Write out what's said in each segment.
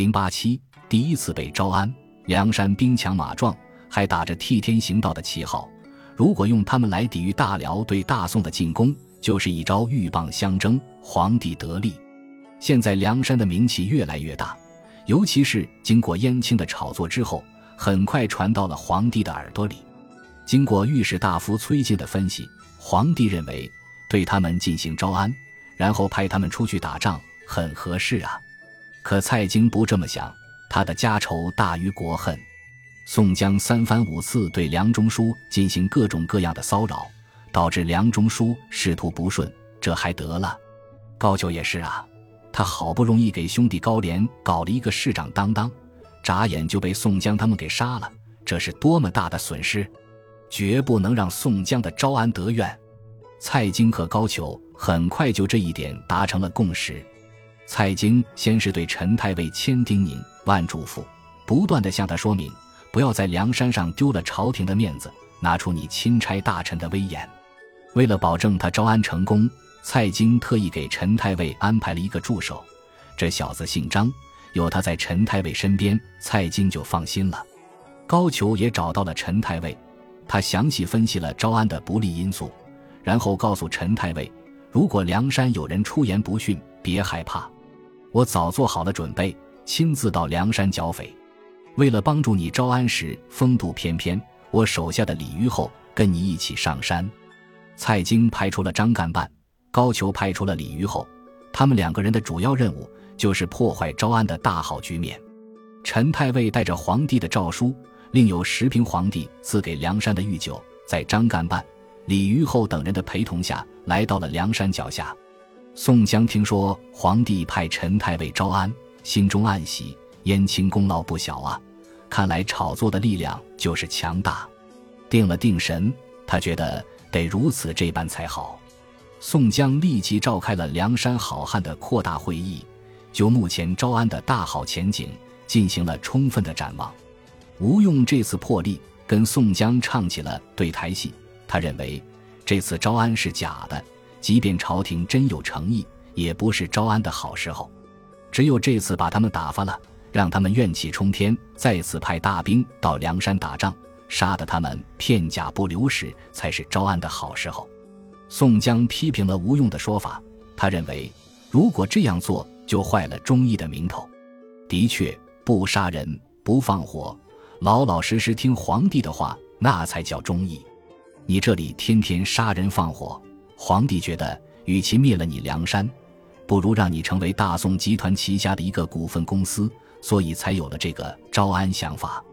零八七第一次被招安，梁山兵强马壮，还打着替天行道的旗号。如果用他们来抵御大辽对大宋的进攻，就是一招鹬蚌相争，皇帝得利。现在梁山的名气越来越大，尤其是经过燕青的炒作之后，很快传到了皇帝的耳朵里。经过御史大夫崔进的分析，皇帝认为对他们进行招安，然后派他们出去打仗，很合适啊。可蔡京不这么想，他的家仇大于国恨。宋江三番五次对梁中书进行各种各样的骚扰，导致梁中书仕途不顺。这还得了？高俅也是啊，他好不容易给兄弟高廉搞了一个市长当当，眨眼就被宋江他们给杀了，这是多么大的损失！绝不能让宋江的招安得愿。蔡京和高俅很快就这一点达成了共识。蔡京先是对陈太尉千叮咛万嘱咐，不断的向他说明，不要在梁山上丢了朝廷的面子，拿出你钦差大臣的威严。为了保证他招安成功，蔡京特意给陈太尉安排了一个助手，这小子姓张，有他在陈太尉身边，蔡京就放心了。高俅也找到了陈太尉，他详细分析了招安的不利因素，然后告诉陈太尉，如果梁山有人出言不逊，别害怕。我早做好了准备，亲自到梁山剿匪。为了帮助你招安时风度翩翩，我手下的李虞后跟你一起上山。蔡京派出了张干办，高俅派出了李虞后，他们两个人的主要任务就是破坏招安的大好局面。陈太尉带着皇帝的诏书，另有十瓶皇帝赐给梁山的御酒，在张干办、李虞后等人的陪同下来到了梁山脚下。宋江听说皇帝派陈太尉招安，心中暗喜，燕青功劳不小啊！看来炒作的力量就是强大。定了定神，他觉得得如此这般才好。宋江立即召开了梁山好汉的扩大会议，就目前招安的大好前景进行了充分的展望。吴用这次破例跟宋江唱起了对台戏，他认为这次招安是假的。即便朝廷真有诚意，也不是招安的好时候。只有这次把他们打发了，让他们怨气冲天，再次派大兵到梁山打仗，杀得他们片甲不留时，才是招安的好时候。宋江批评了吴用的说法，他认为如果这样做，就坏了忠义的名头。的确，不杀人，不放火，老老实实听皇帝的话，那才叫忠义。你这里天天杀人放火。皇帝觉得，与其灭了你梁山，不如让你成为大宋集团旗下的一个股份公司，所以才有了这个招安想法。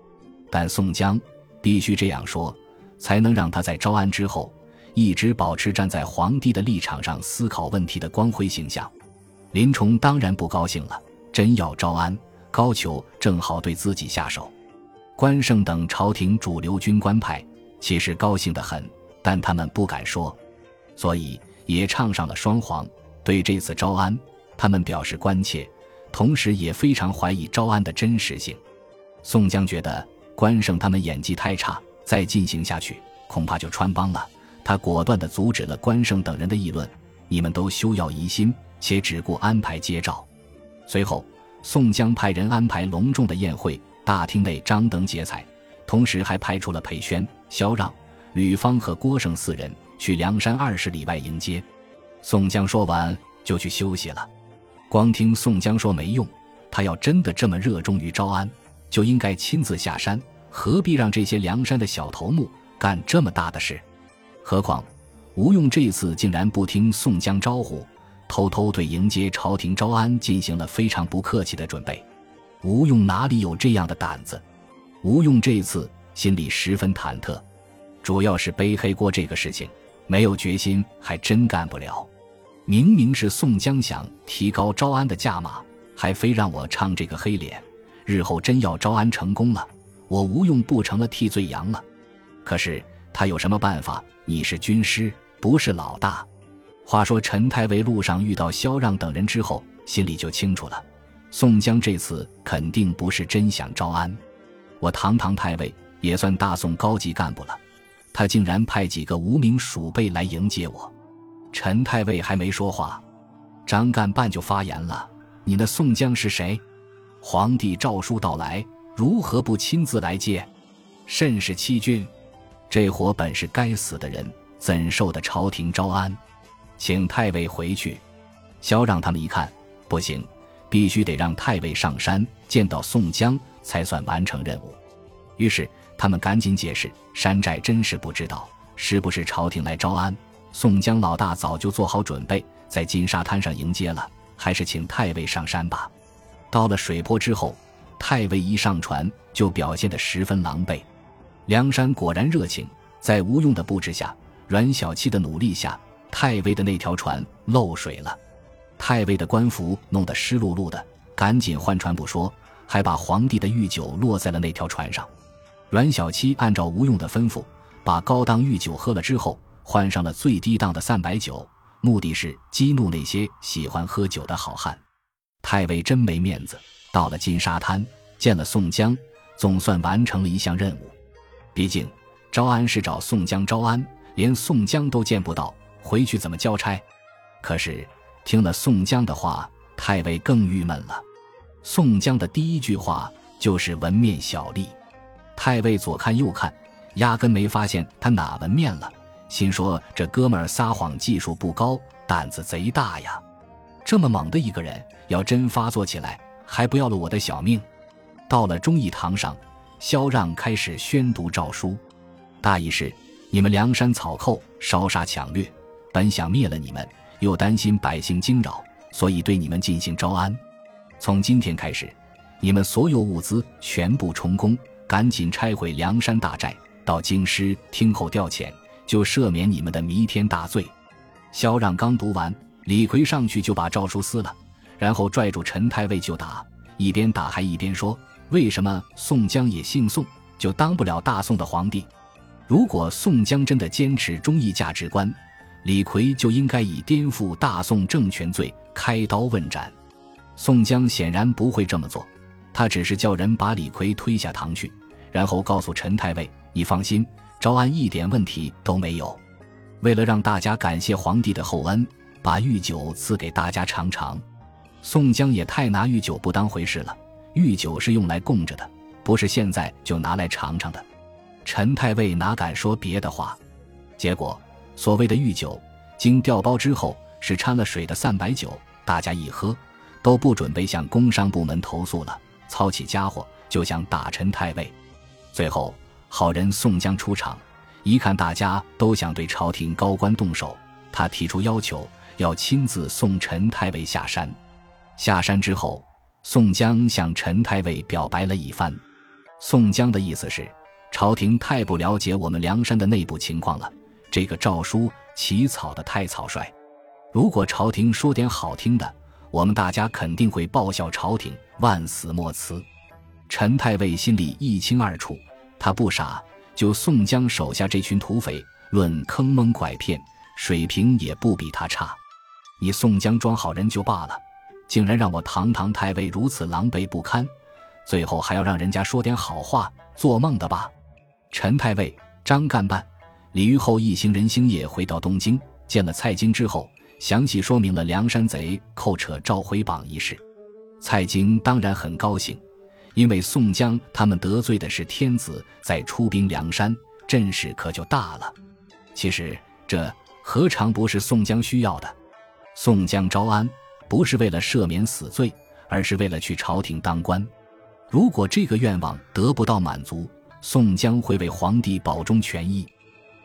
但宋江必须这样说，才能让他在招安之后一直保持站在皇帝的立场上思考问题的光辉形象。林冲当然不高兴了，真要招安，高俅正好对自己下手。关胜等朝廷主流军官派其实高兴得很，但他们不敢说。所以也唱上了双簧，对这次招安，他们表示关切，同时也非常怀疑招安的真实性。宋江觉得关胜他们演技太差，再进行下去恐怕就穿帮了。他果断地阻止了关胜等人的议论：“你们都休要疑心，且只顾安排接招。”随后，宋江派人安排隆重的宴会，大厅内张灯结彩，同时还派出了裴宣、萧让、吕方和郭盛四人。去梁山二十里外迎接，宋江说完就去休息了。光听宋江说没用，他要真的这么热衷于招安，就应该亲自下山，何必让这些梁山的小头目干这么大的事？何况吴用这次竟然不听宋江招呼，偷偷对迎接朝廷招安进行了非常不客气的准备。吴用哪里有这样的胆子？吴用这次心里十分忐忑，主要是背黑锅这个事情。没有决心，还真干不了。明明是宋江想提高招安的价码，还非让我唱这个黑脸。日后真要招安成功了，我吴用不成了替罪羊了。可是他有什么办法？你是军师，不是老大。话说陈太尉路上遇到萧让等人之后，心里就清楚了，宋江这次肯定不是真想招安。我堂堂太尉，也算大宋高级干部了。他竟然派几个无名鼠辈来迎接我，陈太尉还没说话，张干办就发言了：“你那宋江是谁？”皇帝诏书到来，如何不亲自来接？甚是欺君！这伙本是该死的人，怎受得朝廷招安？请太尉回去。萧让他们一看，不行，必须得让太尉上山见到宋江，才算完成任务。于是他们赶紧解释：山寨真是不知道是不是朝廷来招安。宋江老大早就做好准备，在金沙滩上迎接了。还是请太尉上山吧。到了水泊之后，太尉一上船就表现得十分狼狈。梁山果然热情，在吴用的布置下，阮小七的努力下，太尉的那条船漏水了。太尉的官服弄得湿漉漉的，赶紧换船不说，还把皇帝的御酒落在了那条船上。阮小七按照吴用的吩咐，把高档御酒喝了之后，换上了最低档的散白酒，目的是激怒那些喜欢喝酒的好汉。太尉真没面子，到了金沙滩见了宋江，总算完成了一项任务。毕竟招安是找宋江招安，连宋江都见不到，回去怎么交差？可是。听了宋江的话，太尉更郁闷了。宋江的第一句话就是“文面小吏”，太尉左看右看，压根没发现他哪纹面了，心说这哥们儿撒谎技术不高，胆子贼大呀！这么猛的一个人，要真发作起来，还不要了我的小命？到了忠义堂上，萧让开始宣读诏书，大意是：你们梁山草寇烧杀抢掠，本想灭了你们。又担心百姓惊扰，所以对你们进行招安。从今天开始，你们所有物资全部充公，赶紧拆毁梁山大寨，到京师听候调遣，就赦免你们的弥天大罪。萧让刚读完，李逵上去就把诏书撕了，然后拽住陈太尉就打，一边打还一边说：“为什么宋江也姓宋，就当不了大宋的皇帝？如果宋江真的坚持忠义价值观。”李逵就应该以颠覆大宋政权罪开刀问斩，宋江显然不会这么做，他只是叫人把李逵推下堂去，然后告诉陈太尉：“你放心，招安一点问题都没有。”为了让大家感谢皇帝的厚恩，把御酒赐给大家尝尝。宋江也太拿御酒不当回事了，御酒是用来供着的，不是现在就拿来尝尝的。陈太尉哪敢说别的话，结果。所谓的御酒，经调包之后是掺了水的散白酒，大家一喝，都不准备向工商部门投诉了，操起家伙就想打陈太尉。最后，好人宋江出场，一看大家都想对朝廷高官动手，他提出要求，要亲自送陈太尉下山。下山之后，宋江向陈太尉表白了一番。宋江的意思是，朝廷太不了解我们梁山的内部情况了。这个诏书起草的太草率，如果朝廷说点好听的，我们大家肯定会报效朝廷，万死莫辞。陈太尉心里一清二楚，他不傻，就宋江手下这群土匪，论坑蒙拐骗，水平也不比他差。你宋江装好人就罢了，竟然让我堂堂太尉如此狼狈不堪，最后还要让人家说点好话，做梦的吧？陈太尉、张干办。李虞后一行人星夜回到东京，见了蔡京之后，详细说明了梁山贼扣扯赵辉榜一事。蔡京当然很高兴，因为宋江他们得罪的是天子，在出兵梁山，阵势可就大了。其实这何尝不是宋江需要的？宋江招安不是为了赦免死罪，而是为了去朝廷当官。如果这个愿望得不到满足，宋江会为皇帝保中权益。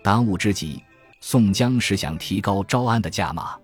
当务之急，宋江是想提高招安的价码。